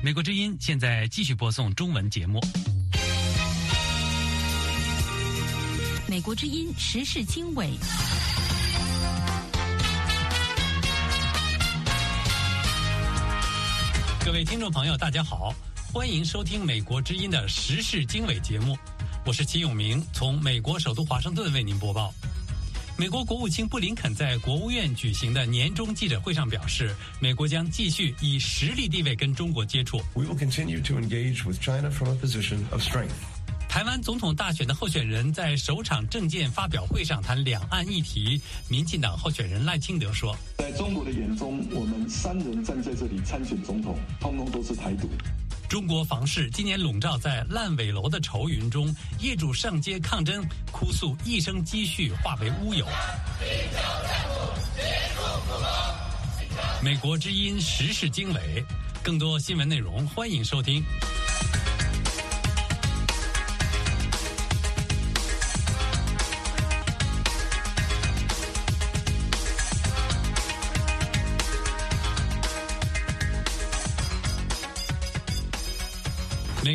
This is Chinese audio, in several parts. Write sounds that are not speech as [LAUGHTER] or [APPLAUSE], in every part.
美国之音现在继续播送中文节目。美国之音时事经纬。各位听众朋友，大家好，欢迎收听美国之音的时事经纬节目，我是齐永明，从美国首都华盛顿为您播报。美国国务卿布林肯在国务院举行的年终记者会上表示，美国将继续以实力地位跟中国接触。We will continue to engage with China from a position of strength. 台湾总统大选的候选人在首场政见发表会上谈两岸议题，民进党候选人赖清德说：“在中国的眼中，我们三人站在这里参选总统，通通都是台独。”中国房市今年笼罩在烂尾楼的愁云中，业主上街抗争，哭诉一生积蓄化为乌有。美国之音时事经纬，更多新闻内容欢迎收听。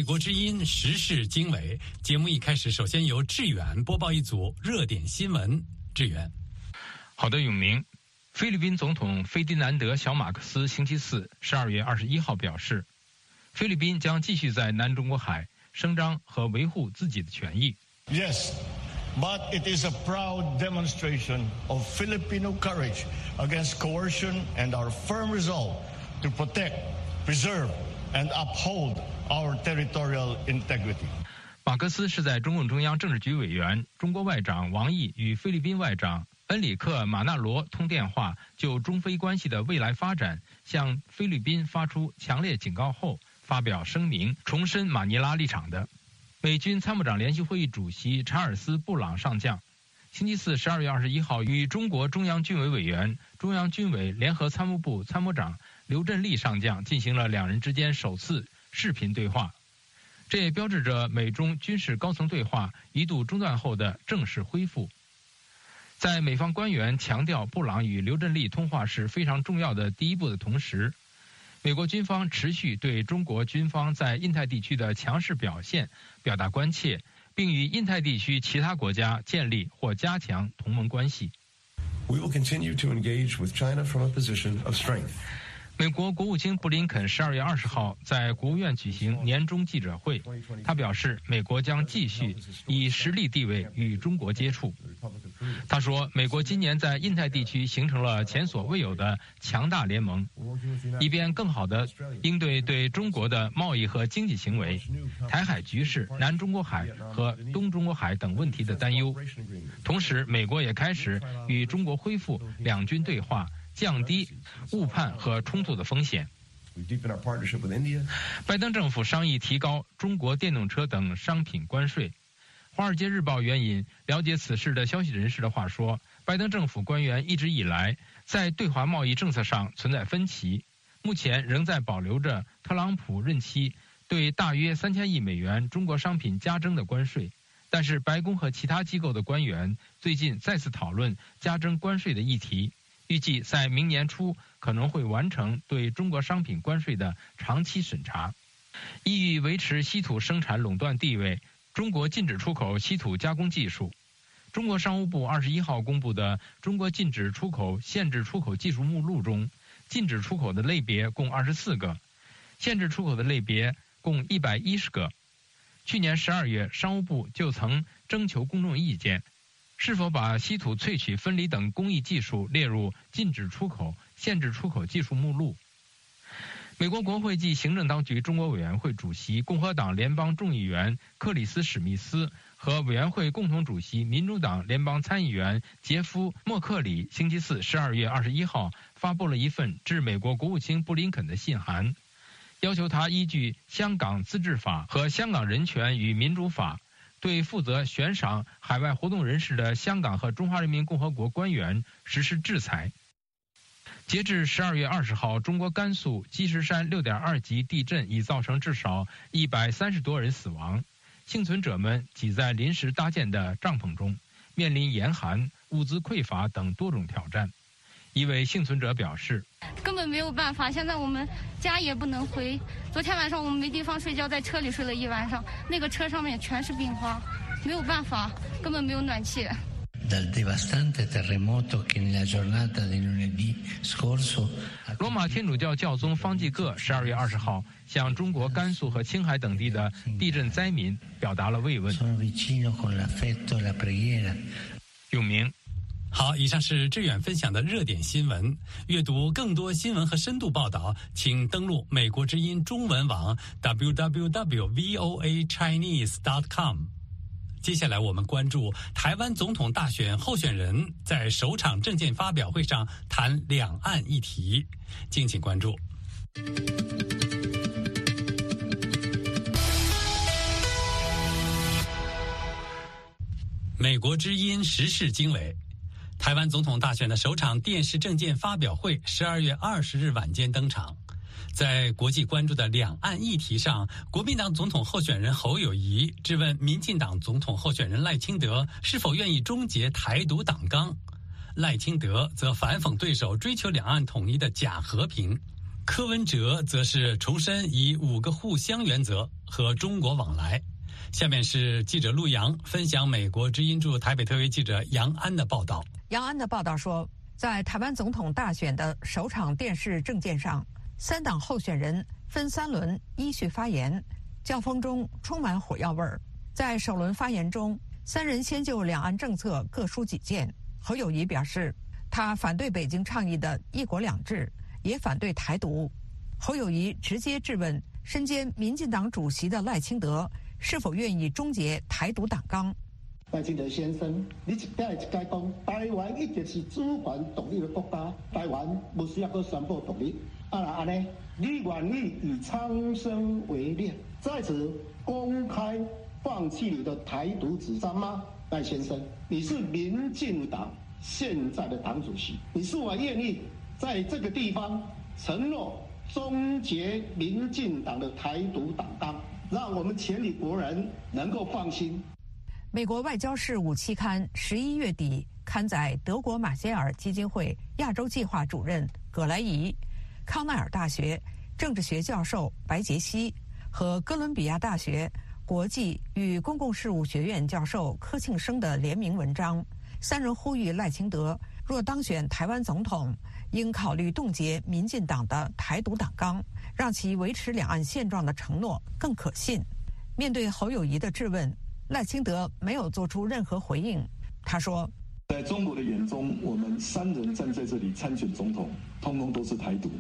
国之音时事经纬节目一开始，首先由志远播报一组热点新闻。志远，好的，永明。菲律宾总统菲迪南德·小马克思星期四十二月二十一号表示，菲律宾将继续在南中国海声张和维护自己的权益。Yes, but it is a proud demonstration of Filipino courage against coercion and our firm resolve to protect, preserve, and uphold. Our territorial integrity。马克思是在中共中央政治局委员、中国外长王毅与菲律宾外长恩里克·马纳罗通电话，就中菲关系的未来发展向菲律宾发出强烈警告后，发表声明，重申马尼拉立场的。美军参谋长联席会议主席查尔斯·布朗上将星期四十二月二十一号与中国中央军委委员、中央军委联合参谋部参谋长刘振立上将进行了两人之间首次。视频对话，这也标志着美中军事高层对话一度中断后的正式恢复。在美方官员强调布朗与刘振立通话是非常重要的第一步的同时，美国军方持续对中国军方在印太地区的强势表现表达关切，并与印太地区其他国家建立或加强同盟关系。We will continue to engage with China from a position of strength. 美国国务卿布林肯十二月二十号在国务院举行年终记者会，他表示，美国将继续以实力地位与中国接触。他说，美国今年在印太地区形成了前所未有的强大联盟，以便更好地应对对中国的贸易和经济行为、台海局势、南中国海和东中国海等问题的担忧。同时，美国也开始与中国恢复两军对话。降低误判和冲突的风险。拜登政府商议提高中国电动车等商品关税。《华尔街日报》援引了解此事的消息人士的话说，拜登政府官员一直以来在对华贸易政策上存在分歧，目前仍在保留着特朗普任期对大约三千亿美元中国商品加征的关税。但是，白宫和其他机构的官员最近再次讨论加征关税的议题。预计在明年初可能会完成对中国商品关税的长期审查。意欲维持稀土生产垄断地位，中国禁止出口稀土加工技术。中国商务部二十一号公布的《中国禁止出口限制出口技术目录》中，禁止出口的类别共二十四个，限制出口的类别共一百一十个。去年十二月，商务部就曾征求公众意见。是否把稀土萃取、分离等工艺技术列入禁止出口、限制出口技术目录？美国国会暨行政当局中国委员会主席、共和党联邦众议员克里斯·史密斯和委员会共同主席、民主党联邦参议员杰夫·默克里星期四十二月二十一号发布了一份致美国国务卿布林肯的信函，要求他依据《香港自治法》和《香港人权与民主法》。对负责悬赏海外活动人士的香港和中华人民共和国官员实施制裁。截至十二月二十号，中国甘肃积石山六点二级地震已造成至少一百三十多人死亡，幸存者们挤在临时搭建的帐篷中，面临严寒、物资匮乏等多种挑战。一位幸存者表示：“根本。”没有办法。现在我们家也不能回。昨天晚上我们没地方睡觉，在车里睡了一晚上，那个车上面全是冰花，没有办法，根本没有暖气。罗马天主教教宗方济各十二月二十号向中国甘肃和青海等地的地震灾民表达了慰问。永明，好，以上是志远分享的热点新闻。阅读更多新闻和深度报道，请登录美国之音中文网 www.voachinese.com。接下来，我们关注台湾总统大选候选人在首场政见发表会上谈两岸议题，敬请关注。美国之音时事经纬，台湾总统大选的首场电视政见发表会，十二月二十日晚间登场。在国际关注的两岸议题上，国民党总统候选人侯友谊质问民进党总统候选人赖清德是否愿意终结台独党纲，赖清德则反讽对手追求两岸统一的假和平，柯文哲则是重申以五个互相原则和中国往来。下面是记者陆阳分享美国之音驻台北特约记者杨安的报道。杨安的报道说，在台湾总统大选的首场电视政见上。三党候选人分三轮依序发言，教风中充满火药味儿。在首轮发言中，三人先就两岸政策各抒己见。侯友谊表示，他反对北京倡议的一国两制，也反对台独。侯友谊直接质问身兼民进党主席的赖清德是否愿意终结台独党纲。赖清德先生，你一点一解讲，台湾一直是主权独立的国家，台湾不需要去宣布独立。啊啦安尼，你愿意以苍生为念，在此公开放弃你的台独主张吗？赖先生，你是民进党现在的党主席，你是否愿意在这个地方承诺终结民进党的台独党纲，让我们全体国人能够放心？美国外交事务期刊十一月底刊载，德国马歇尔基金会亚洲计划主任葛莱仪。康奈尔大学政治学教授白杰西和哥伦比亚大学国际与公共事务学院教授柯庆生的联名文章，三人呼吁赖清德若当选台湾总统，应考虑冻结民进党的台独党纲，让其维持两岸现状的承诺更可信。面对侯友谊的质问，赖清德没有做出任何回应。他说：“在中国的眼中，我们三人站在这里参选总统，通通都是台独。”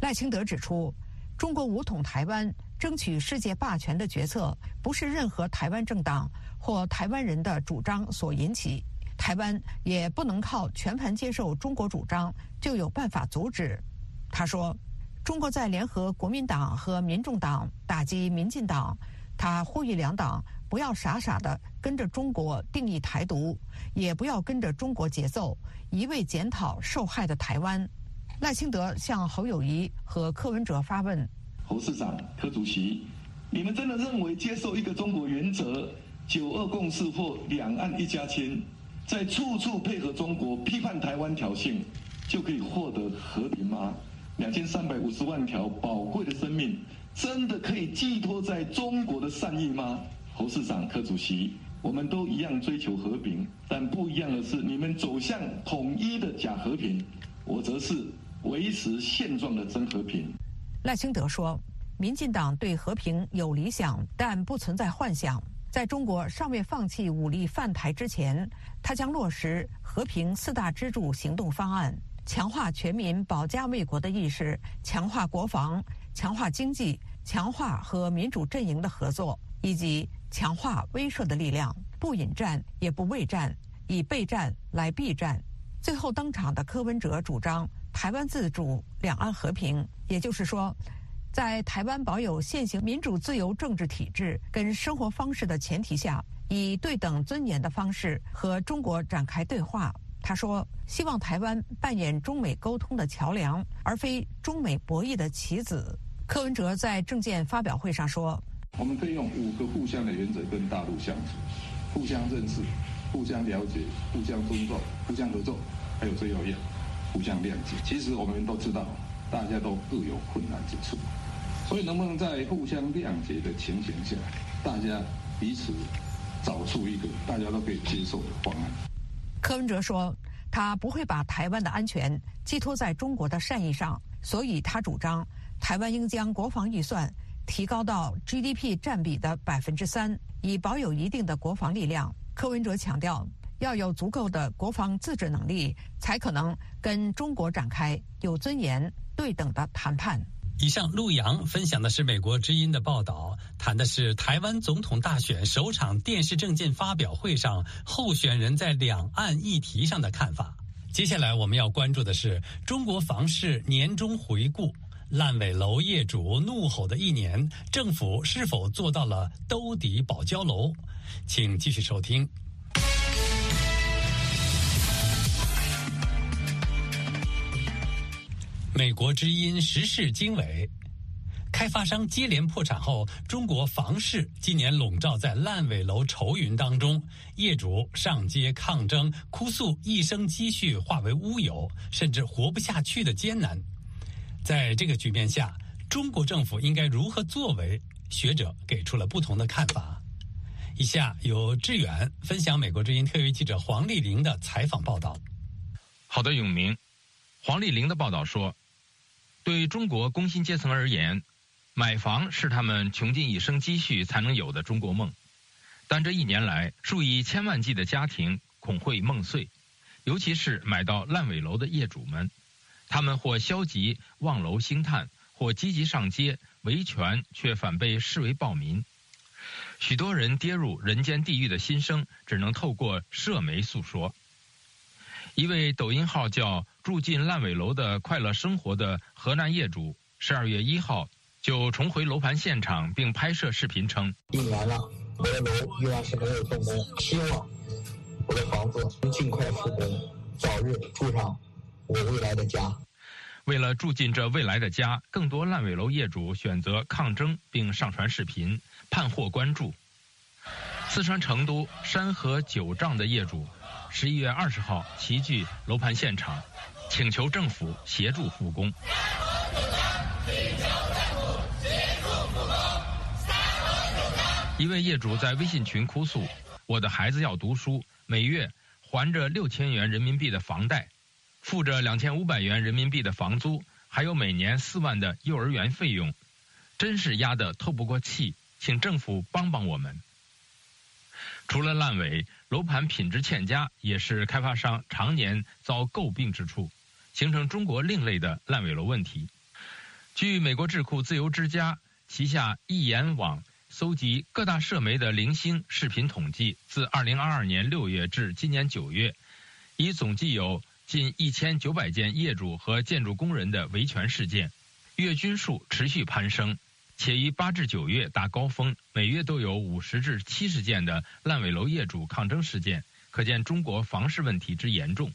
赖清德指出，中国武统台湾、争取世界霸权的决策，不是任何台湾政党或台湾人的主张所引起，台湾也不能靠全盘接受中国主张就有办法阻止。他说，中国在联合国民党和民众党打击民进党，他呼吁两党不要傻傻的跟着中国定义台独，也不要跟着中国节奏，一味检讨受害的台湾。赖清德向侯友谊和柯文哲发问：侯市长、柯主席，你们真的认为接受一个中国原则、九二共识或两岸一家亲，在处处配合中国批判台湾挑衅，就可以获得和平吗？两千三百五十万条宝贵的生命，真的可以寄托在中国的善意吗？侯市长、柯主席，我们都一样追求和平，但不一样的是，你们走向统一的假和平，我则是。维持现状的真和平。赖清德说：“民进党对和平有理想，但不存在幻想。在中国尚未放弃武力犯台之前，他将落实和平四大支柱行动方案，强化全民保家卫国的意识，强化国防，强化经济，强化和民主阵营的合作，以及强化威慑的力量。不引战，也不畏战，以备战来避战。”最后登场的柯文哲主张。台湾自主、两岸和平，也就是说，在台湾保有现行民主自由政治体制跟生活方式的前提下，以对等尊严的方式和中国展开对话。他说：“希望台湾扮演中美沟通的桥梁，而非中美博弈的棋子。”柯文哲在政见发表会上说：“我们可以用五个互相的原则跟大陆相处，互相认识、互相了解、互相尊重、互相合作，还有最后一样。”互相谅解。其实我们都知道，大家都各有困难之处，所以能不能在互相谅解的情形下，大家彼此找出一个大家都可以接受的方案？柯文哲说，他不会把台湾的安全寄托在中国的善意上，所以他主张台湾应将国防预算提高到 GDP 占比的百分之三，以保有一定的国防力量。柯文哲强调。要有足够的国防自治能力，才可能跟中国展开有尊严、对等的谈判。以上陆洋分享的是美国之音的报道，谈的是台湾总统大选首场电视政见发表会上候选人在两岸议题上的看法。接下来我们要关注的是中国房市年终回顾，烂尾楼业主怒吼的一年，政府是否做到了兜底保交楼？请继续收听。美国之音时事经纬，开发商接连破产后，中国房市今年笼罩在烂尾楼愁云当中，业主上街抗争，哭诉一生积蓄化为乌有，甚至活不下去的艰难。在这个局面下，中国政府应该如何作为？学者给出了不同的看法。以下由志远分享美国之音特约记者黄丽玲的采访报道。好的，永明，黄丽玲的报道说。对中国工薪阶层而言，买房是他们穷尽一生积蓄才能有的中国梦。但这一年来，数以千万计的家庭恐会梦碎，尤其是买到烂尾楼的业主们，他们或消极望楼兴叹，或积极上街维权，却反被视为暴民。许多人跌入人间地狱的心声，只能透过社媒诉说。一位抖音号叫“住进烂尾楼的快乐生活”的河南业主，十二月一号就重回楼盘现场，并拍摄视频称：“一年了，我的楼依然是没有动工，希望我的房子能尽快复工，早日住上我未来的家。”为了住进这未来的家，更多烂尾楼业主选择抗争，并上传视频，盼获关注。四川成都山河九丈的业主。十一月二十号齐聚楼盘现场，请求政府协助复工。一位业主在微信群哭诉：“我的孩子要读书，每月还着六千元人民币的房贷，付着两千五百元人民币的房租，还有每年四万的幼儿园费用，真是压得透不过气，请政府帮帮我们。”除了烂尾，楼盘品质欠佳也是开发商常年遭诟病之处，形成中国另类的烂尾楼问题。据美国智库自由之家旗下易言网搜集各大社媒的零星视频统计，自2022年6月至今年9月，已总计有近一千九百件业主和建筑工人的维权事件，月均数持续攀升。且于八至九月达高峰，每月都有五十至七十件的烂尾楼业主抗争事件，可见中国房市问题之严重。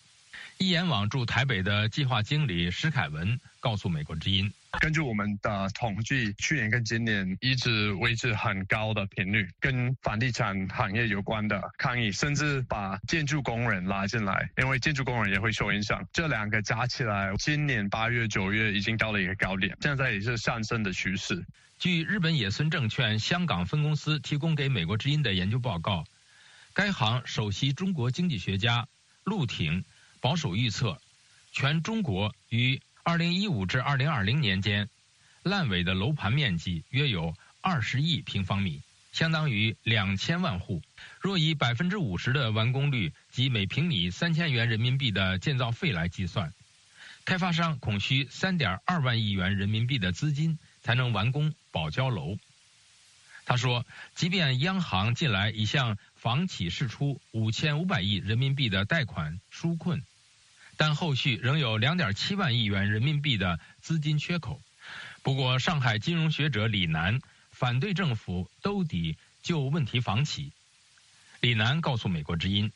一眼网驻台北的计划经理石凯文告诉美国之音。根据我们的统计，去年跟今年一直维持很高的频率，跟房地产行业有关的抗议，甚至把建筑工人拉进来，因为建筑工人也会受影响。这两个加起来，今年八月、九月已经到了一个高点，现在也是上升的趋势。据日本野村证券香港分公司提供给美国之音的研究报告，该行首席中国经济学家陆挺保守预测，全中国于二零一五至二零二零年间，烂尾的楼盘面积约有二十亿平方米，相当于两千万户。若以百分之五十的完工率及每平米三千元人民币的建造费来计算，开发商恐需三点二万亿元人民币的资金才能完工保交楼。他说，即便央行近来已向房企释出五千五百亿人民币的贷款纾困。但后续仍有2.7万亿元人民币的资金缺口。不过，上海金融学者李楠反对政府兜底救问题房企。李楠告诉美国之音。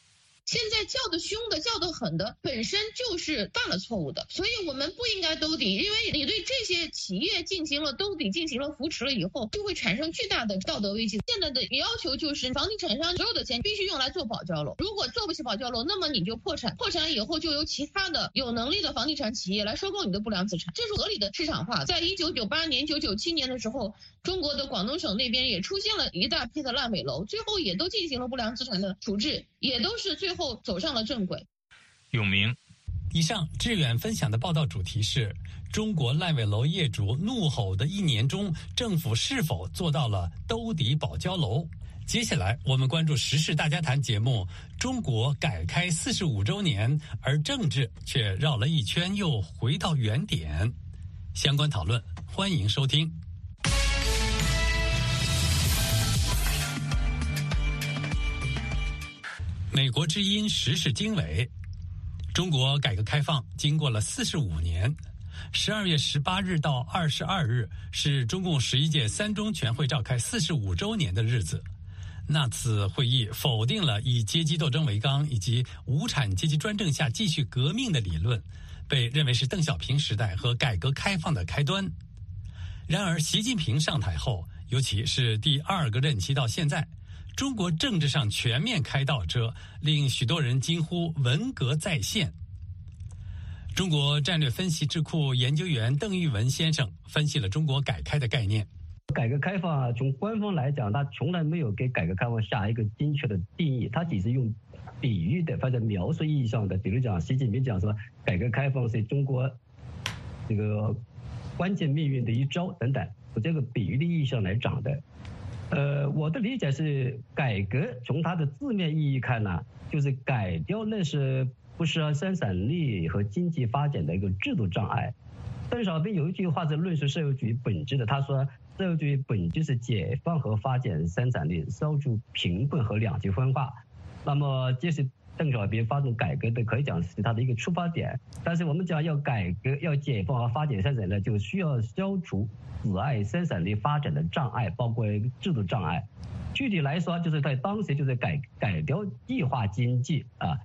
现在叫的凶的、叫的狠的，本身就是犯了错误的，所以我们不应该兜底，因为你对这些企业进行了兜底、进行了扶持了以后，就会产生巨大的道德危机。现在的要求就是，房地产商所有的钱必须用来做保交楼，如果做不起保交楼，那么你就破产，破产以后就由其他的有能力的房地产企业来收购你的不良资产，这是合理的市场化。在一九九八年、九九七年的时候，中国的广东省那边也出现了一大批的烂尾楼，最后也都进行了不良资产的处置，也都是最后走上了正轨。永明，以上志远分享的报道主题是中国烂尾楼业主怒吼的一年中，政府是否做到了兜底保交楼？接下来我们关注时事大家谈节目：中国改开四十五周年，而政治却绕了一圈又回到原点。相关讨论，欢迎收听。美国之音时事经纬。中国改革开放经过了四十五年，十二月十八日到二十二日是中共十一届三中全会召开四十五周年的日子。那次会议否定了以阶级斗争为纲以及无产阶级专政下继续革命的理论，被认为是邓小平时代和改革开放的开端。然而，习近平上台后，尤其是第二个任期到现在，中国政治上全面开倒车，令许多人惊呼文革再现。中国战略分析智库研究员邓玉文先生分析了中国改开的概念。改革开放啊，从官方来讲，他从来没有给改革开放下一个精确的定义，他只是用比喻的或者描述意义上的，比如讲习近平讲说，改革开放是中国这个关键命运的一招等等，从这个比喻的意义上来讲的。呃，我的理解是，改革从它的字面意义看呢，就是改掉那些不适合生产力和经济发展的一个制度障碍。邓小平有一句话是论述社会主义本质的，他说。社会主义本质是解放和发展生产力，消除贫困和两极分化。那么这是邓小平发动改革的，可以讲是他的一个出发点。但是我们讲要改革、要解放和发展生产力，就需要消除阻碍生产力发展的障碍，包括制度障碍。具体来说，就是在当时就是改改掉计划经济啊，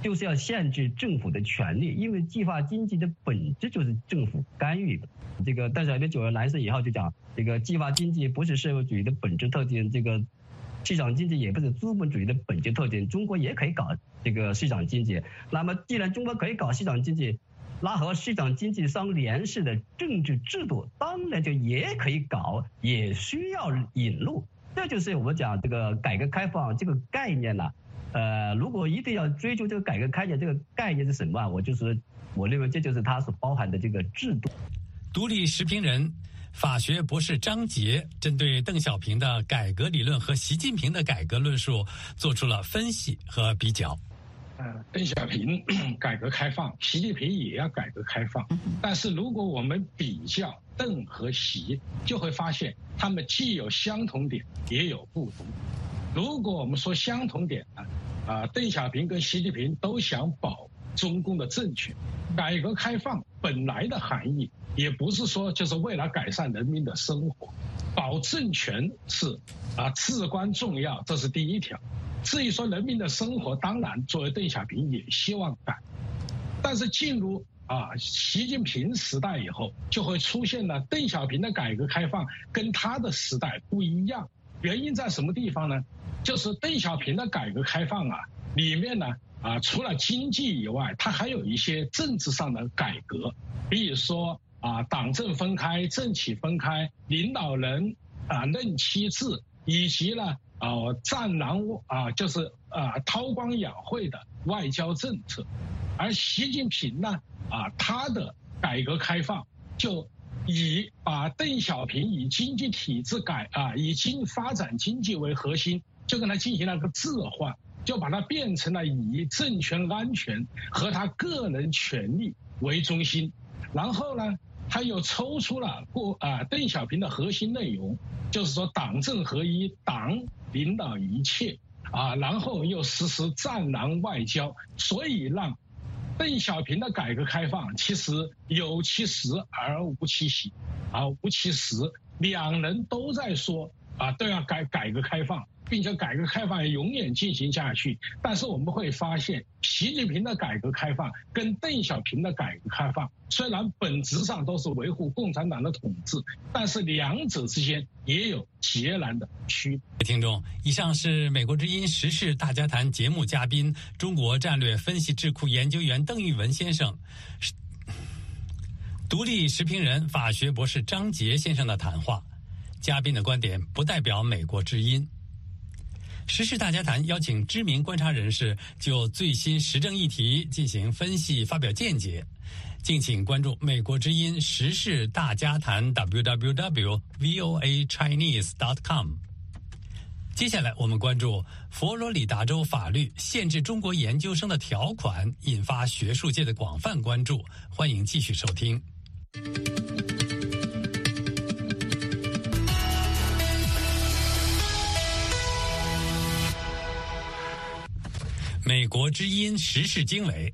就是要限制政府的权利，因为计划经济的本质就是政府干预。这个邓小平九二来世以后就讲。这个计划经济不是社会主义的本质特点，这个市场经济也不是资本主义的本质特点。中国也可以搞这个市场经济。那么，既然中国可以搞市场经济，那和市场经济相联系的政治制度，当然就也可以搞，也需要引入。这就是我们讲这个改革开放这个概念呢。呃，如果一定要追究这个改革开放这个概念是什么？我就是我认为这就是它所包含的这个制度。独立时评人。法学博士张杰针对邓小平的改革理论和习近平的改革论述做出了分析和比较。呃，邓小平 [COUGHS] 改革开放，习近平也要改革开放，但是如果我们比较邓和习，就会发现他们既有相同点，也有不同。如果我们说相同点呢，啊，邓小平跟习近平都想保中共的政权，改革开放本来的含义。也不是说就是为了改善人民的生活，保政权是啊至关重要，这是第一条。至于说人民的生活，当然作为邓小平也希望改，但是进入啊习近平时代以后，就会出现了邓小平的改革开放跟他的时代不一样。原因在什么地方呢？就是邓小平的改革开放啊，里面呢啊除了经济以外，它还有一些政治上的改革，比如说。啊，党政分开，政企分开，领导人啊任期制，以及呢啊战狼啊就是啊韬光养晦的外交政策，而习近平呢啊他的改革开放就以把邓小平以经济体制改啊以经发展经济为核心，就跟他进行了个置换，就把它变成了以政权安全和他个人权利为中心，然后呢。他又抽出了过啊，邓小平的核心内容，就是说党政合一，党领导一切啊，然后又实施战狼外交，所以让邓小平的改革开放其实有其实而无其形，啊无其实，两人都在说啊都要改改革开放。并且改革开放也永远进行下去，但是我们会发现，习近平的改革开放跟邓小平的改革开放虽然本质上都是维护共产党的统治，但是两者之间也有截然的区别。听众，以上是美国之音时事大家谈节目嘉宾、中国战略分析智库研究员邓玉文先生，独立时评人、法学博士张杰先生的谈话。嘉宾的观点不代表美国之音。时事大家谈邀请知名观察人士就最新时政议题进行分析、发表见解，敬请关注美国之音时事大家谈 www.voachinese.com。接下来我们关注佛罗里达州法律限制中国研究生的条款引发学术界的广泛关注，欢迎继续收听。美国之音时事经纬，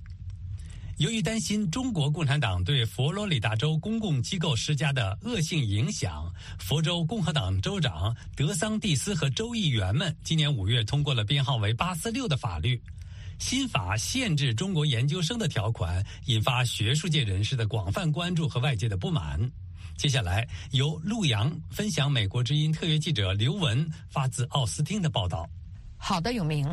由于担心中国共产党对佛罗里达州公共机构施加的恶性影响，佛州共和党州长德桑蒂斯和州议员们今年五月通过了编号为八四六的法律。新法限制中国研究生的条款引发学术界人士的广泛关注和外界的不满。接下来由陆阳分享美国之音特约记者刘文发自奥斯汀的报道。好的，永明。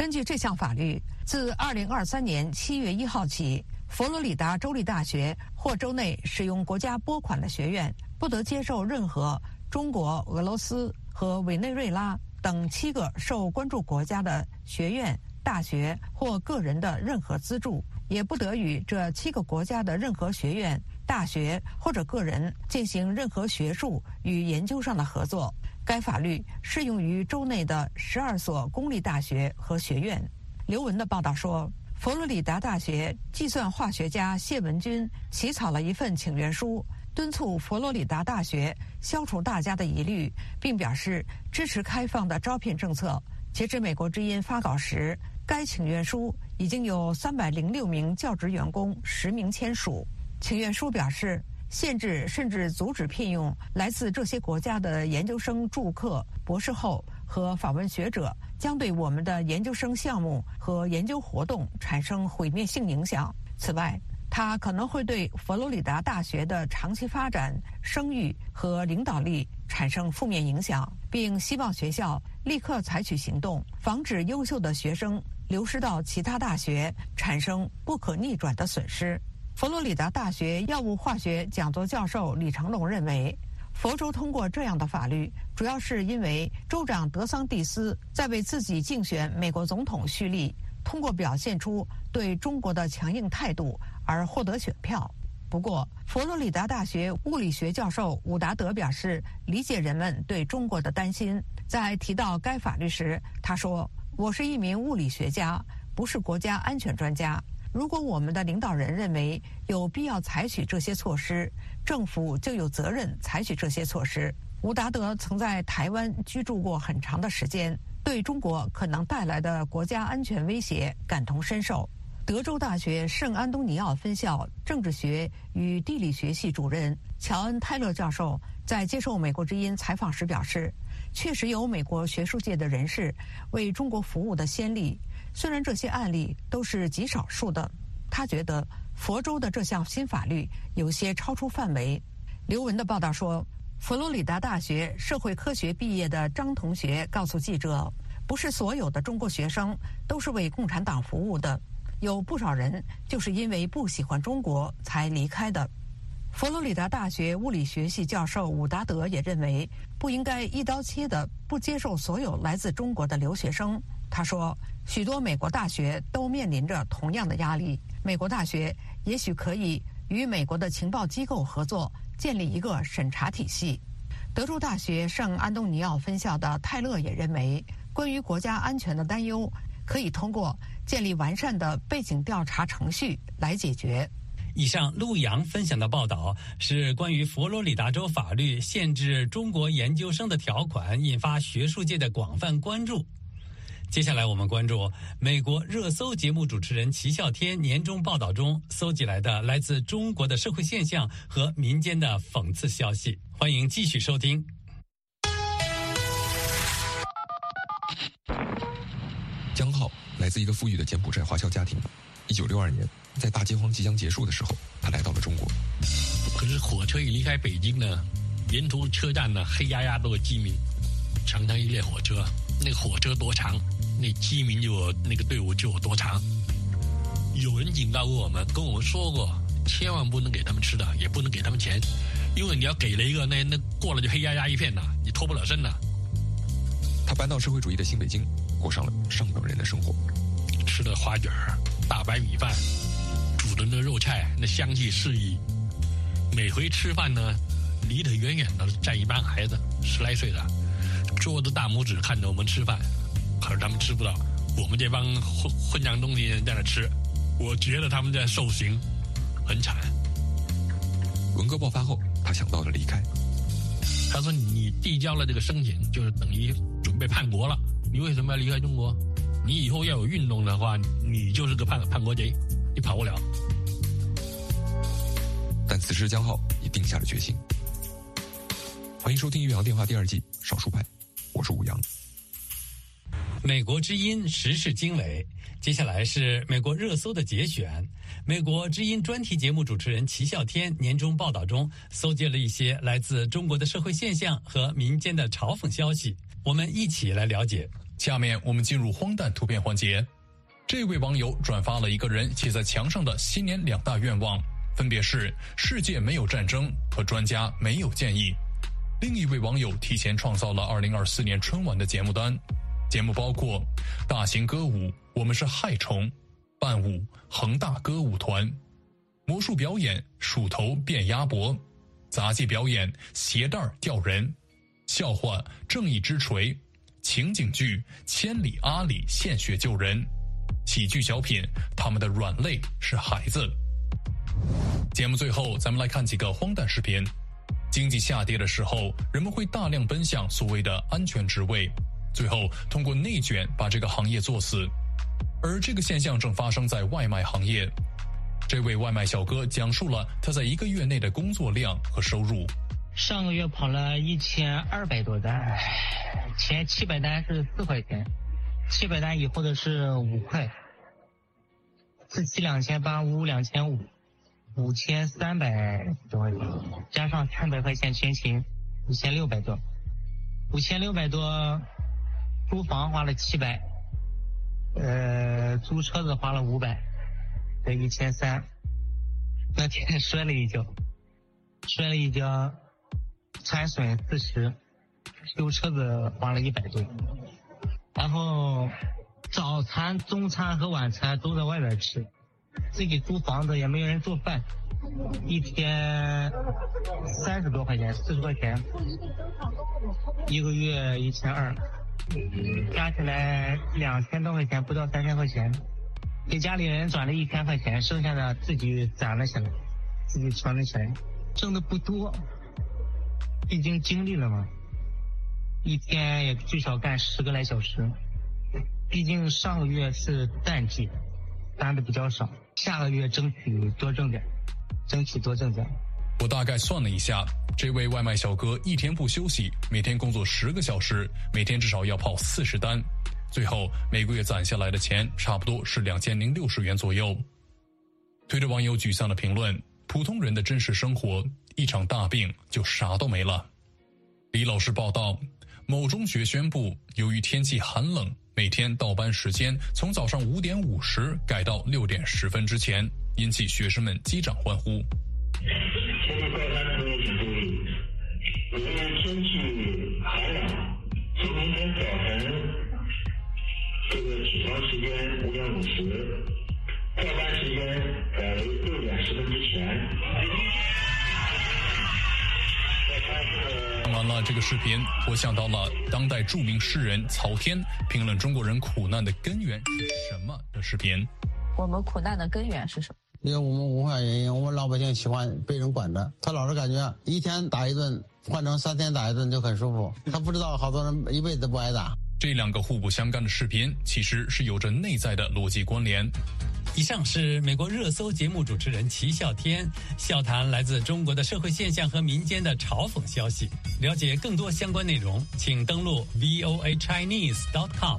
根据这项法律，自2023年7月1号起，佛罗里达州立大学或州内使用国家拨款的学院不得接受任何中国、俄罗斯和委内瑞拉等七个受关注国家的学院、大学或个人的任何资助，也不得与这七个国家的任何学院、大学或者个人进行任何学术与研究上的合作。该法律适用于州内的十二所公立大学和学院。刘文的报道说，佛罗里达大学计算化学家谢文军起草了一份请愿书，敦促佛罗里达大学消除大家的疑虑，并表示支持开放的招聘政策。截至美国之音发稿时，该请愿书已经有三百零六名教职员工实名签署。请愿书表示。限制甚至阻止聘用来自这些国家的研究生助课、博士后和访问学者，将对我们的研究生项目和研究活动产生毁灭性影响。此外，它可能会对佛罗里达大学的长期发展、声誉和领导力产生负面影响，并希望学校立刻采取行动，防止优秀的学生流失到其他大学，产生不可逆转的损失。佛罗里达大学药物化学讲座教授李成龙认为，佛州通过这样的法律，主要是因为州长德桑蒂斯在为自己竞选美国总统蓄力，通过表现出对中国的强硬态度而获得选票。不过，佛罗里达大学物理学教授伍达德表示，理解人们对中国的担心。在提到该法律时，他说：“我是一名物理学家，不是国家安全专家。”如果我们的领导人认为有必要采取这些措施，政府就有责任采取这些措施。吴达德曾在台湾居住过很长的时间，对中国可能带来的国家安全威胁感同身受。德州大学圣安东尼奥分校政治学与地理学系主任乔恩·泰勒教授在接受《美国之音》采访时表示：“确实有美国学术界的人士为中国服务的先例。”虽然这些案例都是极少数的，他觉得佛州的这项新法律有些超出范围。刘文的报道说，佛罗里达大学社会科学毕业的张同学告诉记者，不是所有的中国学生都是为共产党服务的，有不少人就是因为不喜欢中国才离开的。佛罗里达大学物理学系教授伍达德也认为，不应该一刀切的不接受所有来自中国的留学生。他说。许多美国大学都面临着同样的压力。美国大学也许可以与美国的情报机构合作，建立一个审查体系。德州大学圣安东尼奥分校的泰勒也认为，关于国家安全的担忧可以通过建立完善的背景调查程序来解决。以上陆阳分享的报道是关于佛罗里达州法律限制中国研究生的条款，引发学术界的广泛关注。接下来我们关注美国热搜节目主持人齐啸天年终报道中搜集来的来自中国的社会现象和民间的讽刺消息。欢迎继续收听。江浩来自一个富裕的柬埔寨华侨家庭，一九六二年在大饥荒即将结束的时候，他来到了中国。可是火车一离开北京呢，沿途车站呢黑压压都是饥民，长长一列火车，那火车多长？那饥民就那个队伍就有多长。有人警告过我们，跟我们说过，千万不能给他们吃的，也不能给他们钱，因为你要给了一个，那那过了就黑压压一片呐，你脱不了身呐。他搬到社会主义的新北京，过上了上等人的生活，吃的花卷儿、大白米饭，煮的那肉菜，那香气四溢。每回吃饭呢，离得远远的站一班孩子，十来岁的，桌子大拇指看着我们吃饭，可是他们吃不到，我们这帮混混账东西在那吃，我觉得他们在受刑，很惨。文革爆发后，他想到了离开。他说：“你递交了这个申请，就是等于准备叛国了。你为什么要离开中国？你以后要有运动的话，你就是个叛叛国贼，你跑不了。”但此时江浩已定下了决心。欢迎收听《岳阳电话》第二季《少数派》，我是武阳。美国之音时事经纬，接下来是美国热搜的节选。美国之音专题节目主持人齐笑天年终报道中搜集了一些来自中国的社会现象和民间的嘲讽消息，我们一起来了解。下面我们进入荒诞图片环节。这位网友转发了一个人写在墙上的新年两大愿望，分别是“世界没有战争”和“专家没有建议”。另一位网友提前创造了2024年春晚的节目单。节目包括大型歌舞《我们是害虫》，伴舞恒大歌舞团，魔术表演鼠头变鸭脖，杂技表演鞋带吊人，笑话正义之锤，情景剧千里阿里献血救人，喜剧小品他们的软肋是孩子。节目最后，咱们来看几个荒诞视频。经济下跌的时候，人们会大量奔向所谓的安全职位。最后通过内卷把这个行业做死，而这个现象正发生在外卖行业。这位外卖小哥讲述了他在一个月内的工作量和收入。上个月跑了一千二百多单，前七百单是四块钱，七百单以后的是五块，四七两千八，五五两千五，五千三百多块钱，加上三百块钱全勤，五千六百多，五千六百多。租房花了七百，呃，租车子花了五百，得一千三。那天摔了一跤，摔了一跤，残损四十，修车子花了一百多。然后早餐、中餐和晚餐都在外边吃，自己租房子也没有人做饭，一天三十多块钱，四十块钱，一个月一千二。加起来两千多块钱，不到三千块钱，给家里人转了一千块钱，剩下的自己攒了起来，自己存了起来，挣的不多，毕竟经历了嘛，一天也最少干十个来小时，毕竟上个月是淡季，单子比较少，下个月争取多挣点，争取多挣点。我大概算了一下，这位外卖小哥一天不休息，每天工作十个小时，每天至少要跑四十单，最后每个月攒下来的钱差不多是两千零六十元左右。推着网友沮丧的评论：普通人的真实生活，一场大病就啥都没了。李老师报道，某中学宣布，由于天气寒冷，每天倒班时间从早上五点五十改到六点十分之前，引起学生们击掌欢呼。天气快餐朋友请注意，由于天气寒冷，从明天早晨这个起床时间五点五十，下班时间改为六点十分之前。看完了这个视频，我想到了当代著名诗人曹天评论中国人苦难的根源是什么的视频。我们苦难的根源是什么？因为我们文化原因，我们老百姓喜欢被人管着。他老是感觉一天打一顿，换成三天打一顿就很舒服。他不知道好多人一辈子不挨打。这两个互不相干的视频，其实是有着内在的逻辑关联。以上是美国热搜节目主持人齐笑天笑谈来自中国的社会现象和民间的嘲讽消息。了解更多相关内容，请登录 voachinese.com。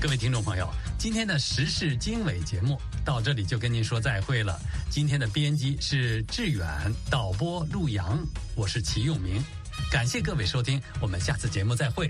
各位听众朋友，今天的时事经纬节目到这里就跟您说再会了。今天的编辑是志远，导播陆阳，我是齐永明，感谢各位收听，我们下次节目再会。